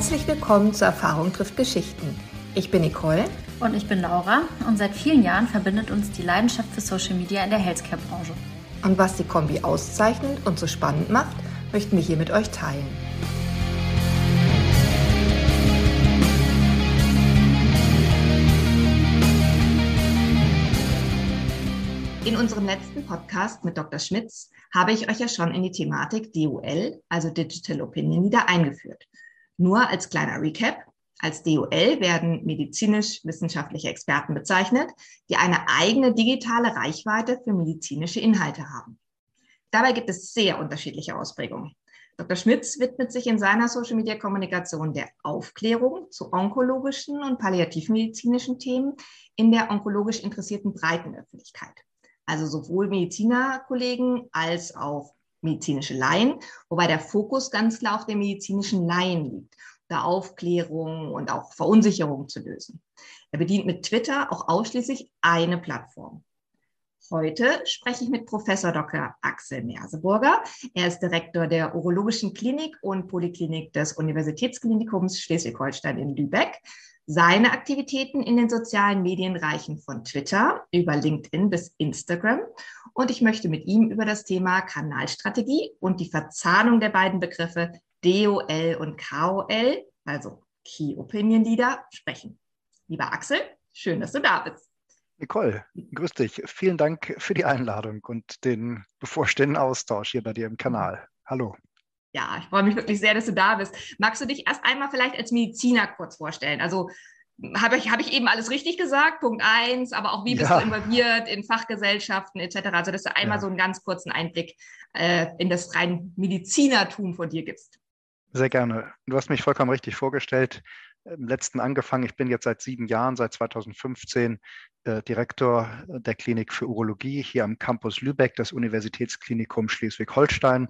Herzlich willkommen zu Erfahrung trifft Geschichten. Ich bin Nicole. Und ich bin Laura. Und seit vielen Jahren verbindet uns die Leidenschaft für Social Media in der Healthcare-Branche. Und was die Kombi auszeichnet und so spannend macht, möchten wir hier mit euch teilen. In unserem letzten Podcast mit Dr. Schmitz habe ich euch ja schon in die Thematik DOL, also Digital Opinion Leader, eingeführt. Nur als kleiner Recap. Als DOL werden medizinisch-wissenschaftliche Experten bezeichnet, die eine eigene digitale Reichweite für medizinische Inhalte haben. Dabei gibt es sehr unterschiedliche Ausprägungen. Dr. Schmitz widmet sich in seiner Social-Media-Kommunikation der Aufklärung zu onkologischen und palliativmedizinischen Themen in der onkologisch interessierten breiten Öffentlichkeit also sowohl Medizinerkollegen als auch medizinische Laien, wobei der Fokus ganz klar auf den medizinischen Laien liegt, da Aufklärung und auch Verunsicherung zu lösen. Er bedient mit Twitter auch ausschließlich eine Plattform. Heute spreche ich mit Professor Dr. Axel Merseburger. Er ist Direktor der Urologischen Klinik und Poliklinik des Universitätsklinikums Schleswig-Holstein in Lübeck. Seine Aktivitäten in den sozialen Medien reichen von Twitter über LinkedIn bis Instagram. Und ich möchte mit ihm über das Thema Kanalstrategie und die Verzahnung der beiden Begriffe DOL und KOL, also Key Opinion Leader, sprechen. Lieber Axel, schön, dass du da bist. Nicole, grüß dich. Vielen Dank für die Einladung und den bevorstehenden Austausch hier bei dir im Kanal. Hallo. Ja, ich freue mich wirklich sehr, dass du da bist. Magst du dich erst einmal vielleicht als Mediziner kurz vorstellen? Also habe ich, hab ich eben alles richtig gesagt? Punkt eins, aber auch wie bist ja. du involviert in Fachgesellschaften etc. Also, dass du einmal ja. so einen ganz kurzen Einblick äh, in das rein Medizinertum von dir gibst. Sehr gerne. Du hast mich vollkommen richtig vorgestellt. Im letzten angefangen. Ich bin jetzt seit sieben Jahren, seit 2015, äh, Direktor der Klinik für Urologie hier am Campus Lübeck, das Universitätsklinikum Schleswig-Holstein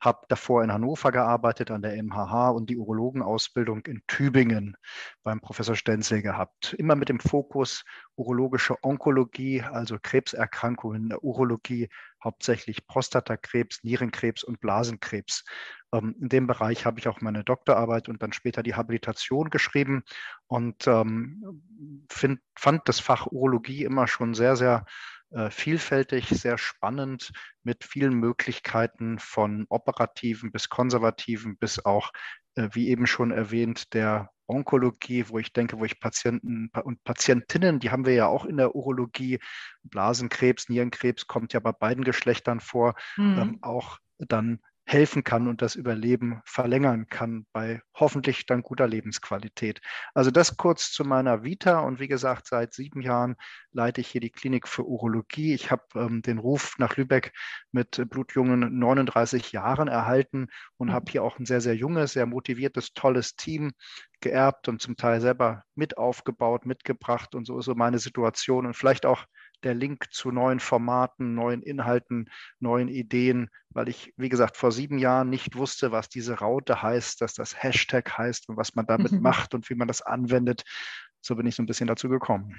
habe davor in Hannover gearbeitet an der MHH und die Urologenausbildung in Tübingen beim Professor Stenzel gehabt. Immer mit dem Fokus urologische Onkologie, also Krebserkrankungen in der Urologie, hauptsächlich Prostatakrebs, Nierenkrebs und Blasenkrebs. Ähm, in dem Bereich habe ich auch meine Doktorarbeit und dann später die Habilitation geschrieben und ähm, find, fand das Fach Urologie immer schon sehr, sehr äh, vielfältig, sehr spannend mit vielen Möglichkeiten von operativen bis konservativen bis auch, wie eben schon erwähnt, der Onkologie, wo ich denke, wo ich Patienten und Patientinnen, die haben wir ja auch in der Urologie, Blasenkrebs, Nierenkrebs kommt ja bei beiden Geschlechtern vor, mhm. ähm, auch dann helfen kann und das Überleben verlängern kann bei hoffentlich dann guter Lebensqualität. Also das kurz zu meiner Vita und wie gesagt, seit sieben Jahren leite ich hier die Klinik für Urologie. Ich habe ähm, den Ruf nach Lübeck mit blutjungen 39 Jahren erhalten und habe hier auch ein sehr, sehr junges, sehr motiviertes, tolles Team geerbt und zum Teil selber mit aufgebaut, mitgebracht und so ist so meine Situation und vielleicht auch der Link zu neuen Formaten, neuen Inhalten, neuen Ideen, weil ich, wie gesagt, vor sieben Jahren nicht wusste, was diese Raute heißt, dass das Hashtag heißt und was man damit macht und wie man das anwendet. So bin ich so ein bisschen dazu gekommen.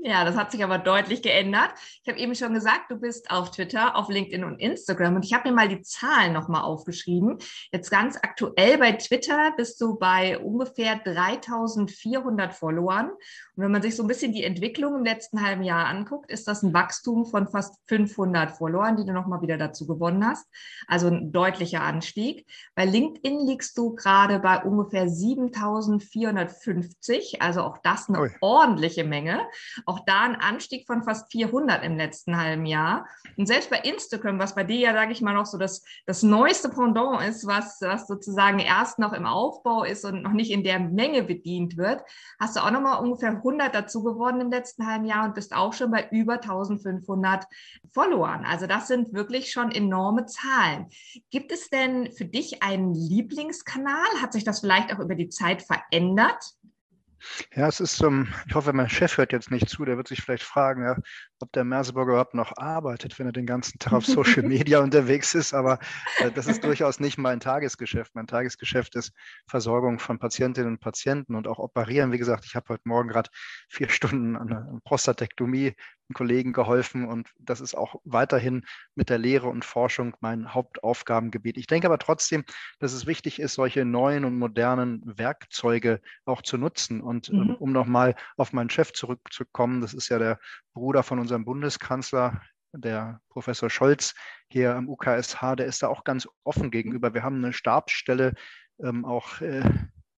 Ja, das hat sich aber deutlich geändert. Ich habe eben schon gesagt, du bist auf Twitter, auf LinkedIn und Instagram und ich habe mir mal die Zahlen nochmal aufgeschrieben. Jetzt ganz aktuell bei Twitter bist du bei ungefähr 3400 Followern. Und wenn man sich so ein bisschen die Entwicklung im letzten halben Jahr anguckt, ist das ein Wachstum von fast 500 Followern, die du nochmal wieder dazu gewonnen hast. Also ein deutlicher Anstieg. Bei LinkedIn liegst du gerade bei ungefähr 7450, also auch das eine Ui. ordentliche Menge. Auch da ein Anstieg von fast 400 im letzten halben Jahr. Und selbst bei Instagram, was bei dir ja, sage ich mal, noch so das, das neueste Pendant ist, was, was sozusagen erst noch im Aufbau ist und noch nicht in der Menge bedient wird, hast du auch nochmal ungefähr 100 dazu geworden im letzten halben Jahr und bist auch schon bei über 1500 Followern. Also das sind wirklich schon enorme Zahlen. Gibt es denn für dich einen Lieblingskanal? Hat sich das vielleicht auch über die Zeit verändert? Ja, es ist, um, ähm, ich hoffe, mein Chef hört jetzt nicht zu, der wird sich vielleicht fragen, ja, ob der Merseburger überhaupt noch arbeitet, wenn er den ganzen Tag auf Social Media unterwegs ist. Aber äh, das ist durchaus nicht mein Tagesgeschäft. Mein Tagesgeschäft ist Versorgung von Patientinnen und Patienten und auch Operieren. Wie gesagt, ich habe heute Morgen gerade vier Stunden an einer Prostatektomie Kollegen geholfen und das ist auch weiterhin mit der Lehre und Forschung mein Hauptaufgabengebiet. Ich denke aber trotzdem, dass es wichtig ist, solche neuen und modernen Werkzeuge auch zu nutzen. Und ähm, mhm. um nochmal auf meinen Chef zurückzukommen, das ist ja der Bruder von unserem Bundeskanzler, der Professor Scholz hier am UKSH, der ist da auch ganz offen gegenüber. Wir haben eine Stabsstelle, ähm, auch äh,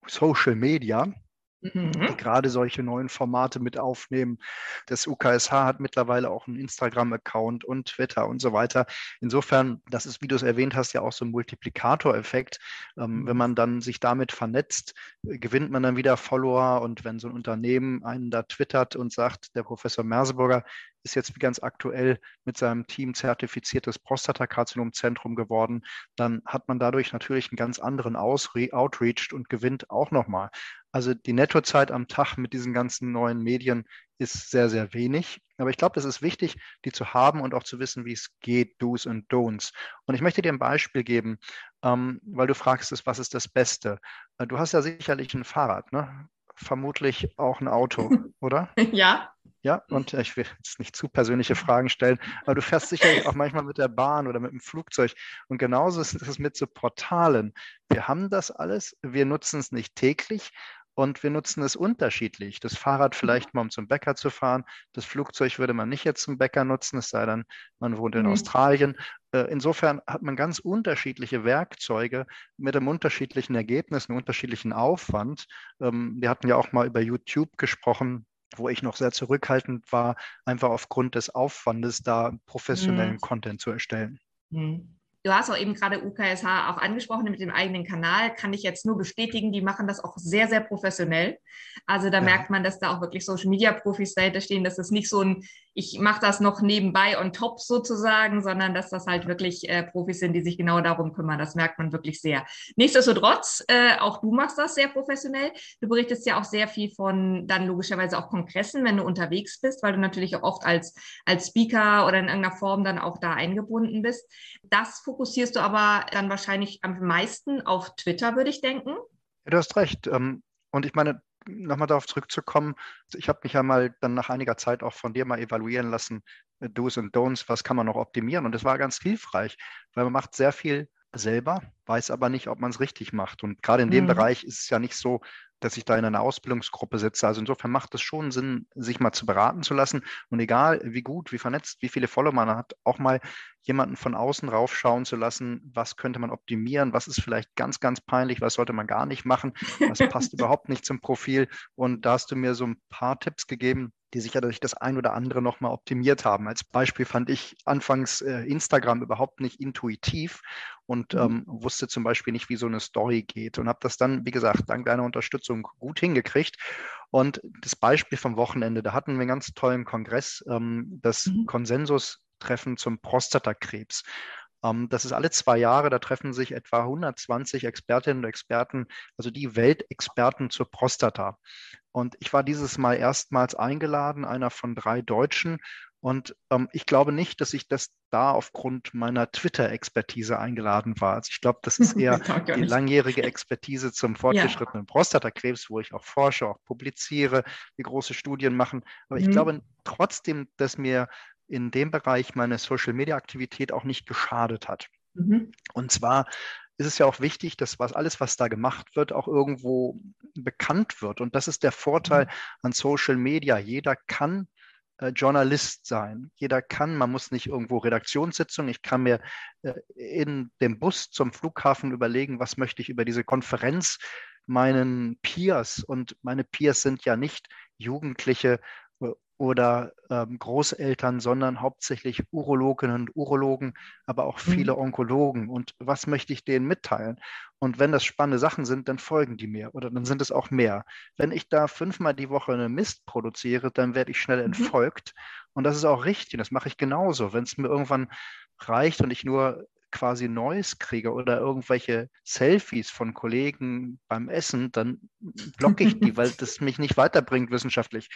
Social Media, Mhm. die gerade solche neuen Formate mit aufnehmen. Das UKSH hat mittlerweile auch einen Instagram-Account und Twitter und so weiter. Insofern, das ist, wie du es erwähnt hast, ja auch so ein Multiplikatoreffekt. Ähm, wenn mhm. man dann sich damit vernetzt, äh, gewinnt man dann wieder Follower und wenn so ein Unternehmen einen da twittert und sagt, der Professor Merseburger ist jetzt ganz aktuell mit seinem Team zertifiziertes Prostatakarzinomzentrum geworden, dann hat man dadurch natürlich einen ganz anderen Outreach und gewinnt auch nochmal. Also die Nettozeit am Tag mit diesen ganzen neuen Medien ist sehr, sehr wenig. Aber ich glaube, das ist wichtig, die zu haben und auch zu wissen, wie es geht, Do's und Don'ts. Und ich möchte dir ein Beispiel geben, ähm, weil du fragst, was ist das Beste? Äh, du hast ja sicherlich ein Fahrrad, ne? vermutlich auch ein Auto, oder? Ja. Ja, und ich will jetzt nicht zu persönliche Fragen stellen, aber du fährst sicherlich auch manchmal mit der Bahn oder mit dem Flugzeug. Und genauso ist es mit so Portalen. Wir haben das alles, wir nutzen es nicht täglich, und wir nutzen es unterschiedlich. Das Fahrrad vielleicht mal, um zum Bäcker zu fahren. Das Flugzeug würde man nicht jetzt zum Bäcker nutzen, es sei denn, man wohnt in mhm. Australien. Äh, insofern hat man ganz unterschiedliche Werkzeuge mit einem unterschiedlichen Ergebnis, einem unterschiedlichen Aufwand. Ähm, wir hatten ja auch mal über YouTube gesprochen wo ich noch sehr zurückhaltend war, einfach aufgrund des Aufwandes, da professionellen mhm. Content zu erstellen. Mhm. Du hast auch eben gerade UKSH auch angesprochen mit dem eigenen Kanal. Kann ich jetzt nur bestätigen, die machen das auch sehr, sehr professionell. Also da ja. merkt man, dass da auch wirklich Social Media Profis dahinter stehen, dass das nicht so ein, ich mache das noch nebenbei on top sozusagen, sondern dass das halt wirklich äh, Profis sind, die sich genau darum kümmern. Das merkt man wirklich sehr. Nichtsdestotrotz, äh, auch du machst das sehr professionell. Du berichtest ja auch sehr viel von dann logischerweise auch Kongressen, wenn du unterwegs bist, weil du natürlich auch oft als, als Speaker oder in irgendeiner Form dann auch da eingebunden bist. Das fokussierst du aber dann wahrscheinlich am meisten auf Twitter, würde ich denken. Du hast recht. Ähm, und ich meine, nochmal darauf zurückzukommen, ich habe mich ja mal dann nach einiger Zeit auch von dir mal evaluieren lassen, äh, Do's und Don'ts, was kann man noch optimieren? Und das war ganz hilfreich, weil man macht sehr viel selber, weiß aber nicht, ob man es richtig macht. Und gerade in dem mhm. Bereich ist es ja nicht so, dass ich da in einer Ausbildungsgruppe sitze. Also insofern macht es schon Sinn, sich mal zu beraten zu lassen. Und egal, wie gut, wie vernetzt, wie viele Follower man hat, auch mal jemanden von außen raufschauen zu lassen, was könnte man optimieren, was ist vielleicht ganz, ganz peinlich, was sollte man gar nicht machen, was passt überhaupt nicht zum Profil. Und da hast du mir so ein paar Tipps gegeben, die sich ja durch das ein oder andere nochmal optimiert haben. Als Beispiel fand ich anfangs äh, Instagram überhaupt nicht intuitiv und mhm. ähm, wusste zum Beispiel nicht, wie so eine Story geht und habe das dann, wie gesagt, dank deiner Unterstützung gut hingekriegt. Und das Beispiel vom Wochenende, da hatten wir einen ganz tollen Kongress, ähm, das mhm. Konsensus-Treffen zum Prostatakrebs. Ähm, das ist alle zwei Jahre, da treffen sich etwa 120 Expertinnen und Experten, also die Weltexperten zur Prostata. Und ich war dieses Mal erstmals eingeladen, einer von drei Deutschen. Und ähm, ich glaube nicht, dass ich das da aufgrund meiner Twitter-Expertise eingeladen war. Also ich glaube, das ist eher die langjährige Expertise zum fortgeschrittenen ja. Prostatakrebs, wo ich auch forsche, auch publiziere, die große Studien machen. Aber mhm. ich glaube trotzdem, dass mir in dem Bereich meine Social-Media-Aktivität auch nicht geschadet hat. Mhm. Und zwar ist es ja auch wichtig, dass was alles, was da gemacht wird, auch irgendwo bekannt wird. Und das ist der Vorteil mhm. an Social Media. Jeder kann äh, Journalist sein. Jeder kann, man muss nicht irgendwo Redaktionssitzung. Ich kann mir äh, in dem Bus zum Flughafen überlegen, was möchte ich über diese Konferenz meinen Peers und meine Peers sind ja nicht Jugendliche oder ähm, Großeltern, sondern hauptsächlich Urologinnen und Urologen, aber auch viele mhm. Onkologen. Und was möchte ich denen mitteilen? Und wenn das spannende Sachen sind, dann folgen die mir oder dann sind es auch mehr. Wenn ich da fünfmal die Woche eine Mist produziere, dann werde ich schnell mhm. entfolgt. Und das ist auch richtig. Das mache ich genauso. Wenn es mir irgendwann reicht und ich nur quasi Neues kriege oder irgendwelche Selfies von Kollegen beim Essen, dann blocke ich die, weil das mich nicht weiterbringt wissenschaftlich.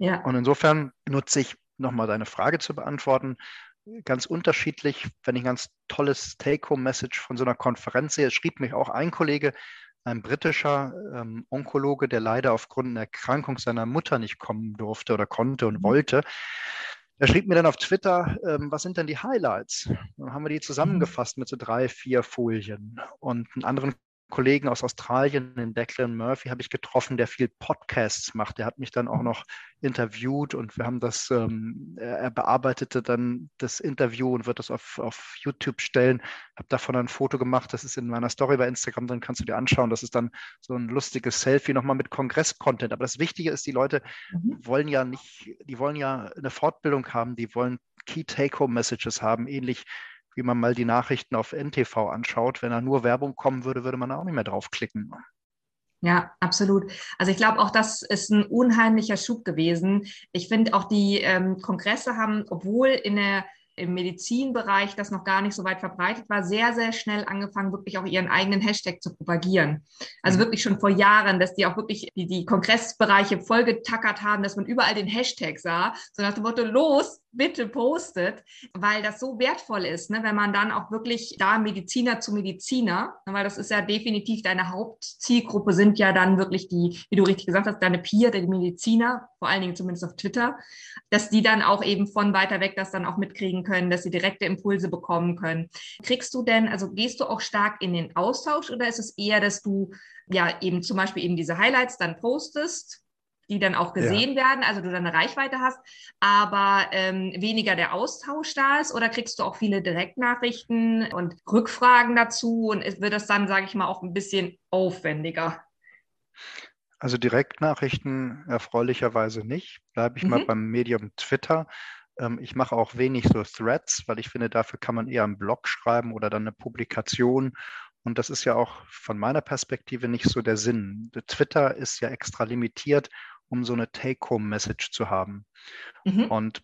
Ja. Und insofern nutze ich nochmal deine Frage zu beantworten, ganz unterschiedlich. Wenn ich ein ganz tolles Take-Home-Message von so einer Konferenz sehe, schrieb mich auch ein Kollege, ein britischer ähm, Onkologe, der leider aufgrund einer Erkrankung seiner Mutter nicht kommen durfte oder konnte und mhm. wollte. Er schrieb mir dann auf Twitter, ähm, was sind denn die Highlights? Dann haben wir die mhm. zusammengefasst mit so drei, vier Folien. Und einen anderen Kollegen aus Australien, den Declan Murphy, habe ich getroffen, der viel Podcasts macht. Der hat mich dann auch noch interviewt und wir haben das, ähm, er bearbeitete dann das Interview und wird das auf, auf YouTube stellen. Habe davon ein Foto gemacht, das ist in meiner Story bei Instagram, dann kannst du dir anschauen. Das ist dann so ein lustiges Selfie nochmal mit Kongress-Content. Aber das Wichtige ist, die Leute mhm. wollen ja nicht, die wollen ja eine Fortbildung haben, die wollen Key Take-Home-Messages haben, ähnlich wie man mal die Nachrichten auf NTV anschaut. Wenn da nur Werbung kommen würde, würde man auch nicht mehr draufklicken. Ja, absolut. Also ich glaube, auch das ist ein unheimlicher Schub gewesen. Ich finde auch die ähm, Kongresse haben, obwohl in der im Medizinbereich das noch gar nicht so weit verbreitet war, sehr, sehr schnell angefangen, wirklich auch ihren eigenen Hashtag zu propagieren. Also mhm. wirklich schon vor Jahren, dass die auch wirklich die, die Kongressbereiche vollgetackert haben, dass man überall den Hashtag sah, so nach dem Motto, los, bitte postet, weil das so wertvoll ist, ne, wenn man dann auch wirklich da Mediziner zu Mediziner, ne, weil das ist ja definitiv deine Hauptzielgruppe sind ja dann wirklich die, wie du richtig gesagt hast, deine Peer, die Mediziner, vor allen Dingen zumindest auf Twitter, dass die dann auch eben von weiter weg das dann auch mitkriegen können, dass sie direkte Impulse bekommen können. Kriegst du denn, also gehst du auch stark in den Austausch oder ist es eher, dass du ja eben zum Beispiel eben diese Highlights dann postest die dann auch gesehen ja. werden, also du dann eine Reichweite hast, aber ähm, weniger der Austausch da ist? Oder kriegst du auch viele Direktnachrichten und Rückfragen dazu und wird das dann, sage ich mal, auch ein bisschen aufwendiger? Also Direktnachrichten erfreulicherweise nicht. Bleibe ich mhm. mal beim Medium Twitter. Ähm, ich mache auch wenig so Threads, weil ich finde, dafür kann man eher einen Blog schreiben oder dann eine Publikation und das ist ja auch von meiner Perspektive nicht so der Sinn. Twitter ist ja extra limitiert um so eine Take-Home-Message zu haben. Mhm. Und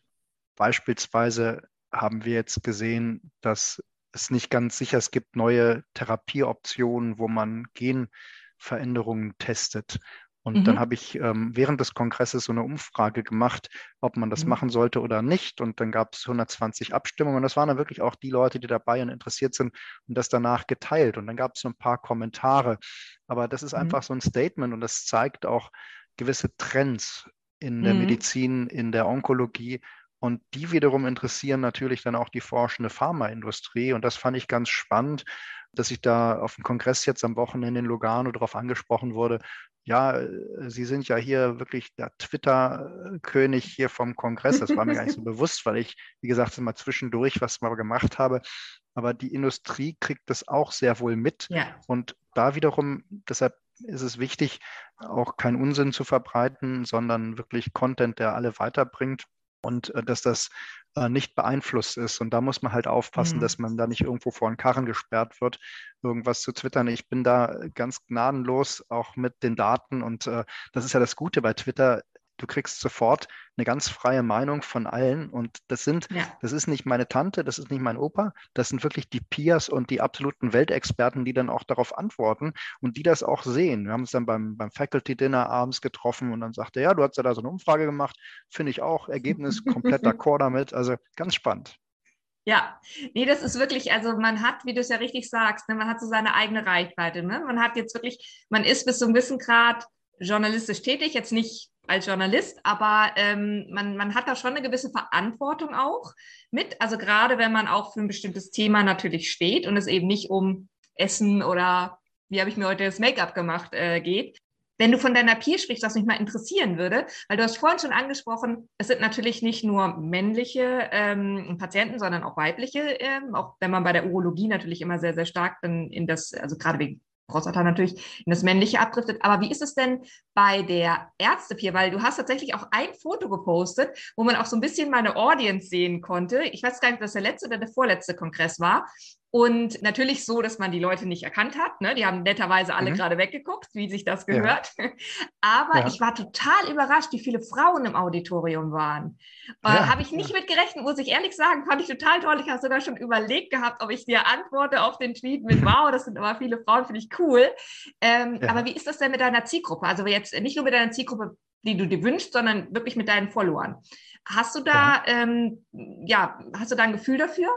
beispielsweise haben wir jetzt gesehen, dass es nicht ganz sicher, es gibt neue Therapieoptionen, wo man Genveränderungen testet. Und mhm. dann habe ich ähm, während des Kongresses so eine Umfrage gemacht, ob man das mhm. machen sollte oder nicht. Und dann gab es 120 Abstimmungen. Und das waren dann wirklich auch die Leute, die dabei und interessiert sind und das danach geteilt. Und dann gab es so ein paar Kommentare. Aber das ist mhm. einfach so ein Statement und das zeigt auch, gewisse Trends in der mhm. Medizin, in der Onkologie. Und die wiederum interessieren natürlich dann auch die forschende Pharmaindustrie. Und das fand ich ganz spannend, dass ich da auf dem Kongress jetzt am Wochenende in Lugano darauf angesprochen wurde. Ja, äh, Sie sind ja hier wirklich der Twitter-König hier vom Kongress. Das war mir gar nicht so bewusst, weil ich, wie gesagt, immer zwischendurch was mal gemacht habe. Aber die Industrie kriegt das auch sehr wohl mit. Ja. Und da wiederum, deshalb ist es wichtig, auch keinen Unsinn zu verbreiten, sondern wirklich Content, der alle weiterbringt und äh, dass das äh, nicht beeinflusst ist. Und da muss man halt aufpassen, mhm. dass man da nicht irgendwo vor einen Karren gesperrt wird, irgendwas zu twittern. Ich bin da ganz gnadenlos auch mit den Daten und äh, das ist ja das Gute bei Twitter du kriegst sofort eine ganz freie Meinung von allen. Und das sind, ja. das ist nicht meine Tante, das ist nicht mein Opa, das sind wirklich die Peers und die absoluten Weltexperten, die dann auch darauf antworten und die das auch sehen. Wir haben uns dann beim, beim Faculty Dinner abends getroffen und dann sagte, ja, du hast ja da so eine Umfrage gemacht, finde ich auch, Ergebnis komplett d'accord damit. Also ganz spannend. Ja, nee, das ist wirklich, also man hat, wie du es ja richtig sagst, ne, man hat so seine eigene Reichweite. Ne? Man hat jetzt wirklich, man ist bis zu einem gewissen Grad journalistisch tätig, jetzt nicht als Journalist, aber ähm, man, man hat da schon eine gewisse Verantwortung auch mit. Also gerade wenn man auch für ein bestimmtes Thema natürlich steht und es eben nicht um Essen oder wie habe ich mir heute das Make-up gemacht äh, geht. Wenn du von deiner Peer sprichst, was mich mal interessieren würde, weil du hast vorhin schon angesprochen, es sind natürlich nicht nur männliche ähm, Patienten, sondern auch weibliche, ähm, auch wenn man bei der Urologie natürlich immer sehr, sehr stark dann in das, also gerade wegen Prostata natürlich in das Männliche abdriftet. Aber wie ist es denn bei der Ärztepier? Weil du hast tatsächlich auch ein Foto gepostet, wo man auch so ein bisschen meine Audience sehen konnte. Ich weiß gar nicht, ob das der letzte oder der vorletzte Kongress war. Und natürlich so, dass man die Leute nicht erkannt hat. Ne? Die haben netterweise alle mhm. gerade weggeguckt, wie sich das gehört. Ja. Aber ja. ich war total überrascht, wie viele Frauen im Auditorium waren. Äh, ja. Habe ich nicht mit gerechnet, muss ich ehrlich sagen. Fand ich total toll. Ich habe sogar schon überlegt gehabt, ob ich dir antworte auf den Tweet mit Wow, das sind aber viele Frauen, finde ich cool. Ähm, aber wie ist das denn mit deiner Zielgruppe? Also jetzt nicht nur mit deiner Zielgruppe, die du dir wünschst, sondern wirklich mit deinen Followern. Hast du da, ähm, ja, hast du da ein Gefühl dafür?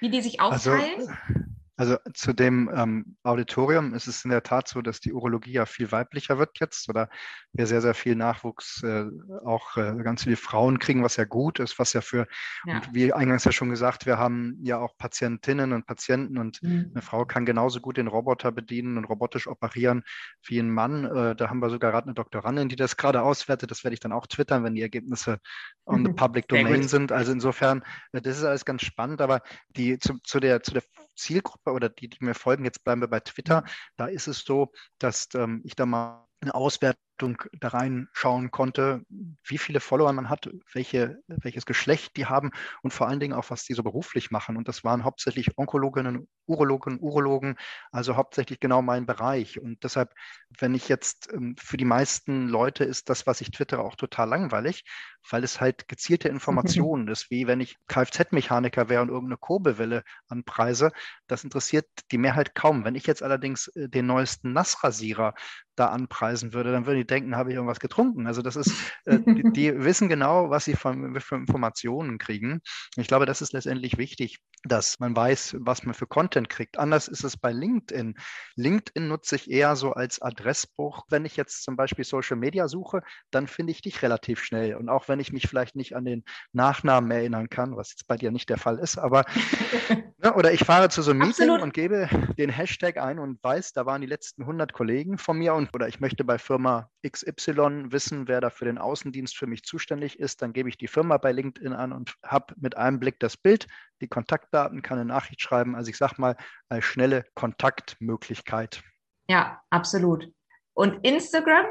Wie die sich also, aufteilen? Also, also zu dem ähm, Auditorium ist es in der Tat so, dass die Urologie ja viel weiblicher wird jetzt oder wir sehr, sehr viel Nachwuchs, äh, auch äh, ganz viele Frauen kriegen, was ja gut ist, was ja für, ja. und wie eingangs ja schon gesagt, wir haben ja auch Patientinnen und Patienten und mhm. eine Frau kann genauso gut den Roboter bedienen und robotisch operieren wie ein Mann. Äh, da haben wir sogar gerade eine Doktorandin, die das gerade auswertet. Das werde ich dann auch twittern, wenn die Ergebnisse on the public domain sind. Also insofern, äh, das ist alles ganz spannend, aber die zu, zu der, zu der Zielgruppe oder die, die mir folgen, jetzt bleiben wir bei Twitter, da ist es so, dass ähm, ich da mal eine Auswertung da reinschauen konnte, wie viele Follower man hat, welche, welches Geschlecht die haben und vor allen Dingen auch, was die so beruflich machen. Und das waren hauptsächlich Onkologinnen, Urologen, Urologen, also hauptsächlich genau mein Bereich. Und deshalb, wenn ich jetzt ähm, für die meisten Leute ist das, was ich twittere, auch total langweilig, weil es halt gezielte Informationen ist, wie wenn ich Kfz-Mechaniker wäre und irgendeine Kurbelwelle anpreise. Das interessiert die Mehrheit kaum. Wenn ich jetzt allerdings äh, den neuesten Nassrasierer da anpreisen würde, dann würden die denken, habe ich irgendwas getrunken. Also das ist, äh, die, die, wissen genau, was sie von, für Informationen kriegen. Ich glaube, das ist letztendlich wichtig, dass man weiß, was man für Content kriegt. Anders ist es bei LinkedIn. LinkedIn nutze ich eher so als Adressbuch. Wenn ich jetzt zum Beispiel Social Media suche, dann finde ich dich relativ schnell. Und auch wenn ich mich vielleicht nicht an den Nachnamen erinnern kann, was jetzt bei dir nicht der Fall ist, aber ne, oder ich fahre zu so einem Meeting Absolut. und gebe den Hashtag ein und weiß, da waren die letzten 100 Kollegen von mir und oder ich möchte bei Firma XY wissen, wer da für den Außendienst für mich zuständig ist, dann gebe ich die Firma bei LinkedIn an und habe mit einem Blick das Bild, die Kontaktdaten, kann eine Nachricht schreiben. Also ich sage mal, eine schnelle Kontaktmöglichkeit. Ja, absolut. Und Instagram?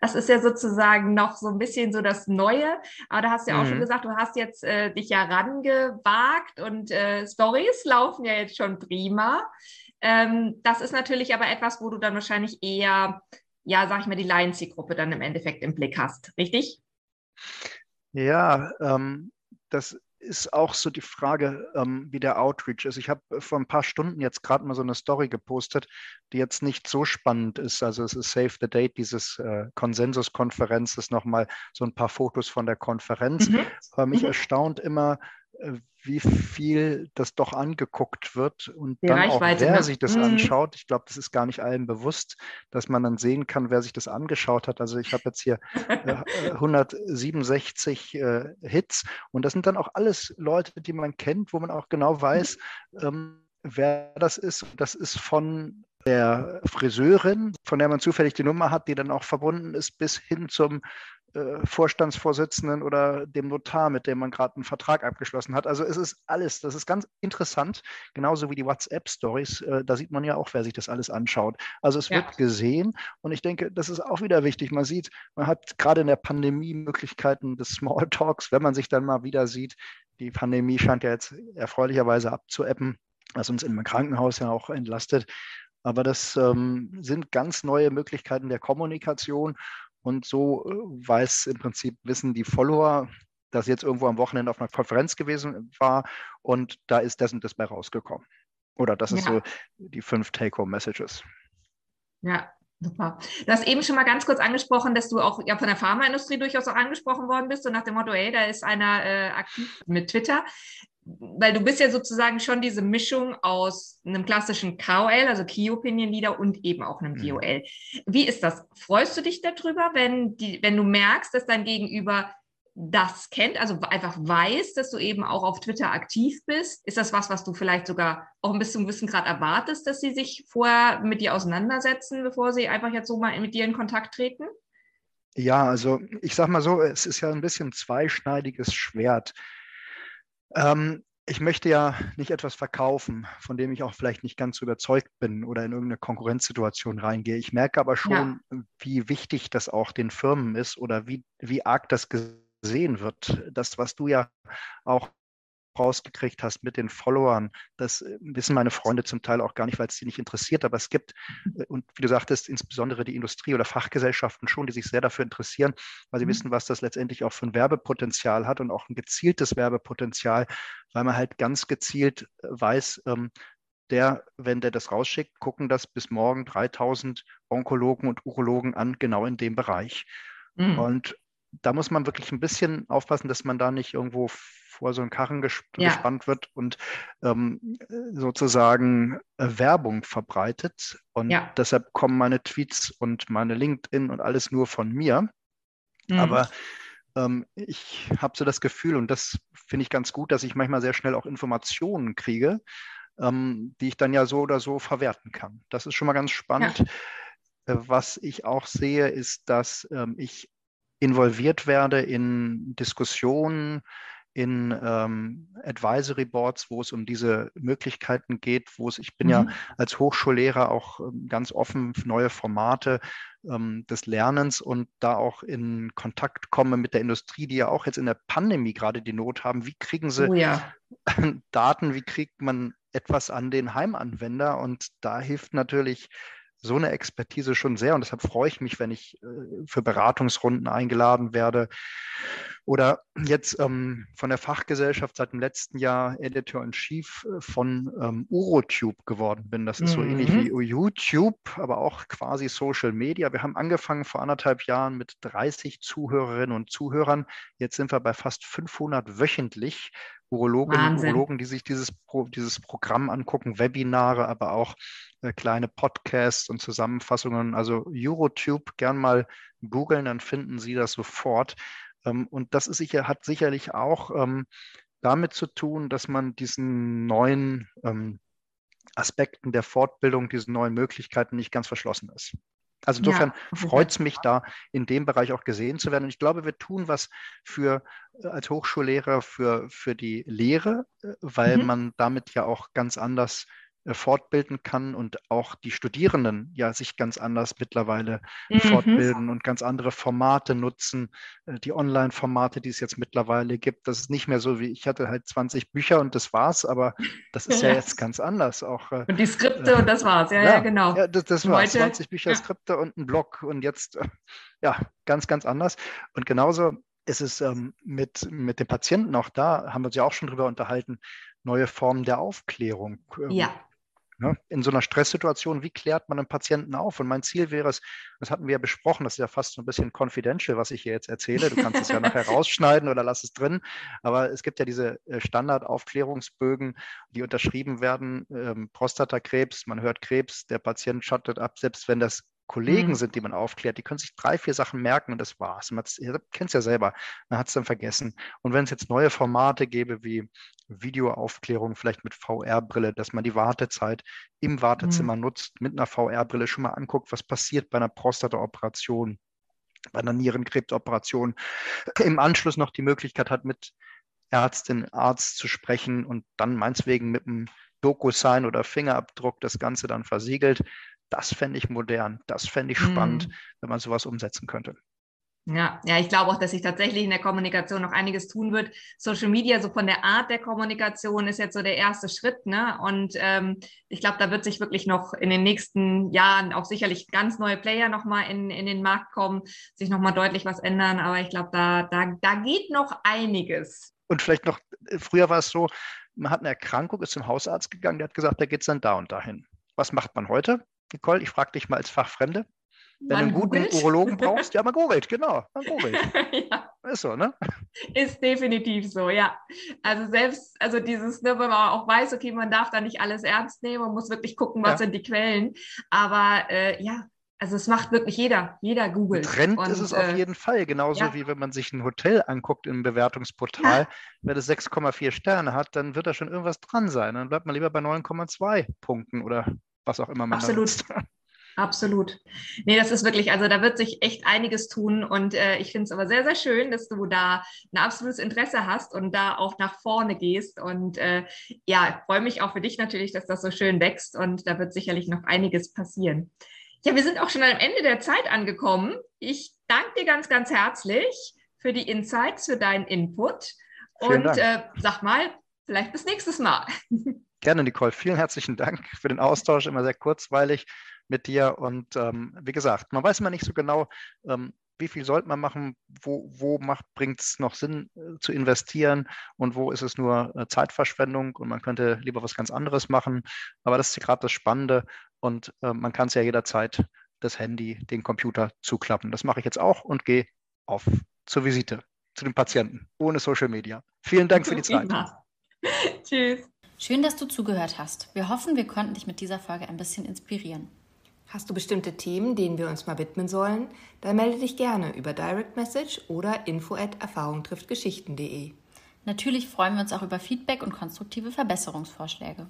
Das ist ja sozusagen noch so ein bisschen so das Neue. Aber da hast du ja auch mhm. schon gesagt, du hast jetzt äh, dich ja rangewagt und äh, Stories laufen ja jetzt schon prima. Ähm, das ist natürlich aber etwas, wo du dann wahrscheinlich eher, ja, sag ich mal, die Lion-Zielgruppe dann im Endeffekt im Blick hast, richtig? Ja, ähm, das ist auch so die Frage, ähm, wie der Outreach ist. Ich habe vor ein paar Stunden jetzt gerade mal so eine Story gepostet, die jetzt nicht so spannend ist. Also es ist Save the Date dieses äh, Konsensuskonferenzes, nochmal so ein paar Fotos von der Konferenz. Mhm. Aber mich mhm. erstaunt immer, wie viel das doch angeguckt wird und Die dann Reichweite, auch wer ne? sich das mhm. anschaut. Ich glaube, das ist gar nicht allen bewusst, dass man dann sehen kann, wer sich das angeschaut hat. Also ich habe jetzt hier äh, 167 äh, Hits und das sind dann auch alles Leute, die man kennt, wo man auch genau weiß, ähm, wer das ist. Das ist von der Friseurin, von der man zufällig die Nummer hat, die dann auch verbunden ist, bis hin zum äh, Vorstandsvorsitzenden oder dem Notar, mit dem man gerade einen Vertrag abgeschlossen hat. Also es ist alles, das ist ganz interessant, genauso wie die WhatsApp-Stories. Äh, da sieht man ja auch, wer sich das alles anschaut. Also es ja. wird gesehen und ich denke, das ist auch wieder wichtig. Man sieht, man hat gerade in der Pandemie Möglichkeiten des Smalltalks, wenn man sich dann mal wieder sieht. Die Pandemie scheint ja jetzt erfreulicherweise abzuebben, was uns im Krankenhaus ja auch entlastet. Aber das ähm, sind ganz neue Möglichkeiten der Kommunikation. Und so äh, weiß im Prinzip, wissen die Follower, dass jetzt irgendwo am Wochenende auf einer Konferenz gewesen war und da ist das und das bei rausgekommen. Oder das ist ja. so die fünf Take-Home-Messages. Ja, super. Du hast eben schon mal ganz kurz angesprochen, dass du auch ja, von der Pharmaindustrie durchaus auch angesprochen worden bist, so nach dem Motto, hey, da ist einer äh, aktiv mit Twitter weil du bist ja sozusagen schon diese Mischung aus einem klassischen KOL, also Key Opinion Leader und eben auch einem mhm. DOL. Wie ist das? Freust du dich darüber, wenn, die, wenn du merkst, dass dein Gegenüber das kennt, also einfach weiß, dass du eben auch auf Twitter aktiv bist? Ist das was, was du vielleicht sogar auch ein bisschen gewissen Grad erwartest, dass sie sich vorher mit dir auseinandersetzen, bevor sie einfach jetzt so mal mit dir in Kontakt treten? Ja, also ich sag mal so, es ist ja ein bisschen zweischneidiges Schwert. Ähm, ich möchte ja nicht etwas verkaufen, von dem ich auch vielleicht nicht ganz überzeugt bin oder in irgendeine Konkurrenzsituation reingehe. Ich merke aber schon, ja. wie wichtig das auch den Firmen ist oder wie, wie arg das gesehen wird. Das, was du ja auch rausgekriegt hast mit den Followern. Das äh, wissen meine Freunde zum Teil auch gar nicht, weil es sie nicht interessiert. Aber es gibt, äh, und wie du sagtest, insbesondere die Industrie oder Fachgesellschaften schon, die sich sehr dafür interessieren, weil sie mhm. wissen, was das letztendlich auch für ein Werbepotenzial hat und auch ein gezieltes Werbepotenzial, weil man halt ganz gezielt äh, weiß, ähm, der, wenn der das rausschickt, gucken das bis morgen 3000 Onkologen und Urologen an, genau in dem Bereich. Mhm. Und da muss man wirklich ein bisschen aufpassen, dass man da nicht irgendwo vor so einen Karren ges ja. gespannt wird und ähm, sozusagen äh, Werbung verbreitet. Und ja. deshalb kommen meine Tweets und meine LinkedIn und alles nur von mir. Mhm. Aber ähm, ich habe so das Gefühl, und das finde ich ganz gut, dass ich manchmal sehr schnell auch Informationen kriege, ähm, die ich dann ja so oder so verwerten kann. Das ist schon mal ganz spannend. Ja. Äh, was ich auch sehe, ist, dass ähm, ich involviert werde in Diskussionen, in ähm, Advisory Boards, wo es um diese Möglichkeiten geht, wo es, ich bin mhm. ja als Hochschullehrer auch ähm, ganz offen für neue Formate ähm, des Lernens und da auch in Kontakt komme mit der Industrie, die ja auch jetzt in der Pandemie gerade die Not haben. Wie kriegen sie oh ja. Daten, wie kriegt man etwas an den Heimanwender? Und da hilft natürlich so eine Expertise schon sehr und deshalb freue ich mich, wenn ich äh, für Beratungsrunden eingeladen werde. Oder jetzt ähm, von der Fachgesellschaft seit dem letzten Jahr Editor in Chief äh, von ähm, Urotube geworden bin. Das ist mhm. so ähnlich wie mhm. YouTube, aber auch quasi Social Media. Wir haben angefangen vor anderthalb Jahren mit 30 Zuhörerinnen und Zuhörern. Jetzt sind wir bei fast 500 wöchentlich. Urologinnen und Urologen, die sich dieses, dieses Programm angucken, Webinare, aber auch äh, kleine Podcasts und Zusammenfassungen. Also Eurotube gern mal googeln, dann finden Sie das sofort. Ähm, und das ist sicher, hat sicherlich auch ähm, damit zu tun, dass man diesen neuen ähm, Aspekten der Fortbildung, diesen neuen Möglichkeiten nicht ganz verschlossen ist. Also insofern ja, freut es mich da in dem Bereich auch gesehen zu werden. Und ich glaube, wir tun was für äh, als Hochschullehrer für, für die Lehre, äh, weil mhm. man damit ja auch ganz anders fortbilden kann und auch die Studierenden ja sich ganz anders mittlerweile mhm. fortbilden und ganz andere Formate nutzen, äh, die Online-Formate, die es jetzt mittlerweile gibt. Das ist nicht mehr so wie ich hatte halt 20 Bücher und das war's, aber das ist ja, ja jetzt ganz anders auch. Äh, und die Skripte äh, und das war's, ja, ja, ja genau. Ja, das, das war's. 20 Bücher, Skripte und ein Blog und jetzt ja ganz, ganz anders. Und genauso ist es ähm, mit, mit den Patienten auch da, haben wir uns ja auch schon drüber unterhalten, neue Formen der Aufklärung. Ähm, ja. Ne? In so einer Stresssituation, wie klärt man einen Patienten auf? Und mein Ziel wäre es, das hatten wir ja besprochen, das ist ja fast so ein bisschen confidential, was ich hier jetzt erzähle. Du kannst es ja nachher rausschneiden oder lass es drin. Aber es gibt ja diese äh, Standardaufklärungsbögen, die unterschrieben werden. Ähm, Prostatakrebs, man hört Krebs, der Patient schattet ab, selbst wenn das Kollegen mhm. sind, die man aufklärt, die können sich drei, vier Sachen merken und das war's. Man kennt es ja selber, man hat es dann vergessen. Und wenn es jetzt neue Formate gäbe wie Videoaufklärung, vielleicht mit VR-Brille, dass man die Wartezeit im Wartezimmer mhm. nutzt, mit einer VR-Brille schon mal anguckt, was passiert bei einer Prostata-Operation, bei einer Nierenkrebsoperation, im Anschluss noch die Möglichkeit hat, mit Ärztin, Arzt zu sprechen und dann meineswegen mit einem DocuSign oder Fingerabdruck das Ganze dann versiegelt. Das fände ich modern, das fände ich spannend, mhm. wenn man sowas umsetzen könnte. Ja, ja, ich glaube auch, dass sich tatsächlich in der Kommunikation noch einiges tun wird. Social Media, so von der Art der Kommunikation, ist jetzt so der erste Schritt, ne? Und ähm, ich glaube, da wird sich wirklich noch in den nächsten Jahren auch sicherlich ganz neue Player nochmal in, in den Markt kommen, sich nochmal deutlich was ändern. Aber ich glaube, da, da, da geht noch einiges. Und vielleicht noch, äh, früher war es so, man hat eine Erkrankung, ist zum Hausarzt gegangen, der hat gesagt, da geht es dann da und dahin. Was macht man heute? Nicole, ich frage dich mal als Fachfremde. Wenn man du einen guten googelt. Urologen brauchst, ja, man googelt, genau. Man googelt. ja. Ist so, ne? Ist definitiv so, ja. Also selbst, also dieses, ne, wenn man auch weiß, okay, man darf da nicht alles ernst nehmen, man muss wirklich gucken, was ja. sind die Quellen. Aber äh, ja, also es macht wirklich jeder, jeder googelt. Trend und, ist es äh, auf jeden Fall, genauso ja. wie wenn man sich ein Hotel anguckt im Bewertungsportal. Ja. Wenn es 6,4 Sterne hat, dann wird da schon irgendwas dran sein. Dann bleibt man lieber bei 9,2 Punkten oder was auch immer man Absolut. Absolut. Nee, das ist wirklich, also da wird sich echt einiges tun und äh, ich finde es aber sehr, sehr schön, dass du da ein absolutes Interesse hast und da auch nach vorne gehst und äh, ja, freue mich auch für dich natürlich, dass das so schön wächst und da wird sicherlich noch einiges passieren. Ja, wir sind auch schon am Ende der Zeit angekommen. Ich danke dir ganz, ganz herzlich für die Insights, für deinen Input und äh, sag mal, vielleicht bis nächstes Mal. Gerne, Nicole. Vielen herzlichen Dank für den Austausch. Immer sehr kurzweilig mit dir. Und ähm, wie gesagt, man weiß immer nicht so genau, ähm, wie viel sollte man machen, wo, wo bringt es noch Sinn äh, zu investieren und wo ist es nur äh, Zeitverschwendung und man könnte lieber was ganz anderes machen. Aber das ist gerade das Spannende und äh, man kann es ja jederzeit das Handy, den Computer zuklappen. Das mache ich jetzt auch und gehe auf zur Visite zu den Patienten ohne Social Media. Vielen Dank für die Zeit. Tschüss. Schön, dass du zugehört hast. Wir hoffen, wir konnten dich mit dieser Folge ein bisschen inspirieren. Hast du bestimmte Themen, denen wir uns mal widmen sollen? Dann melde dich gerne über Direct Message oder info at erfahrungtrifftgeschichten.de. Natürlich freuen wir uns auch über Feedback und konstruktive Verbesserungsvorschläge.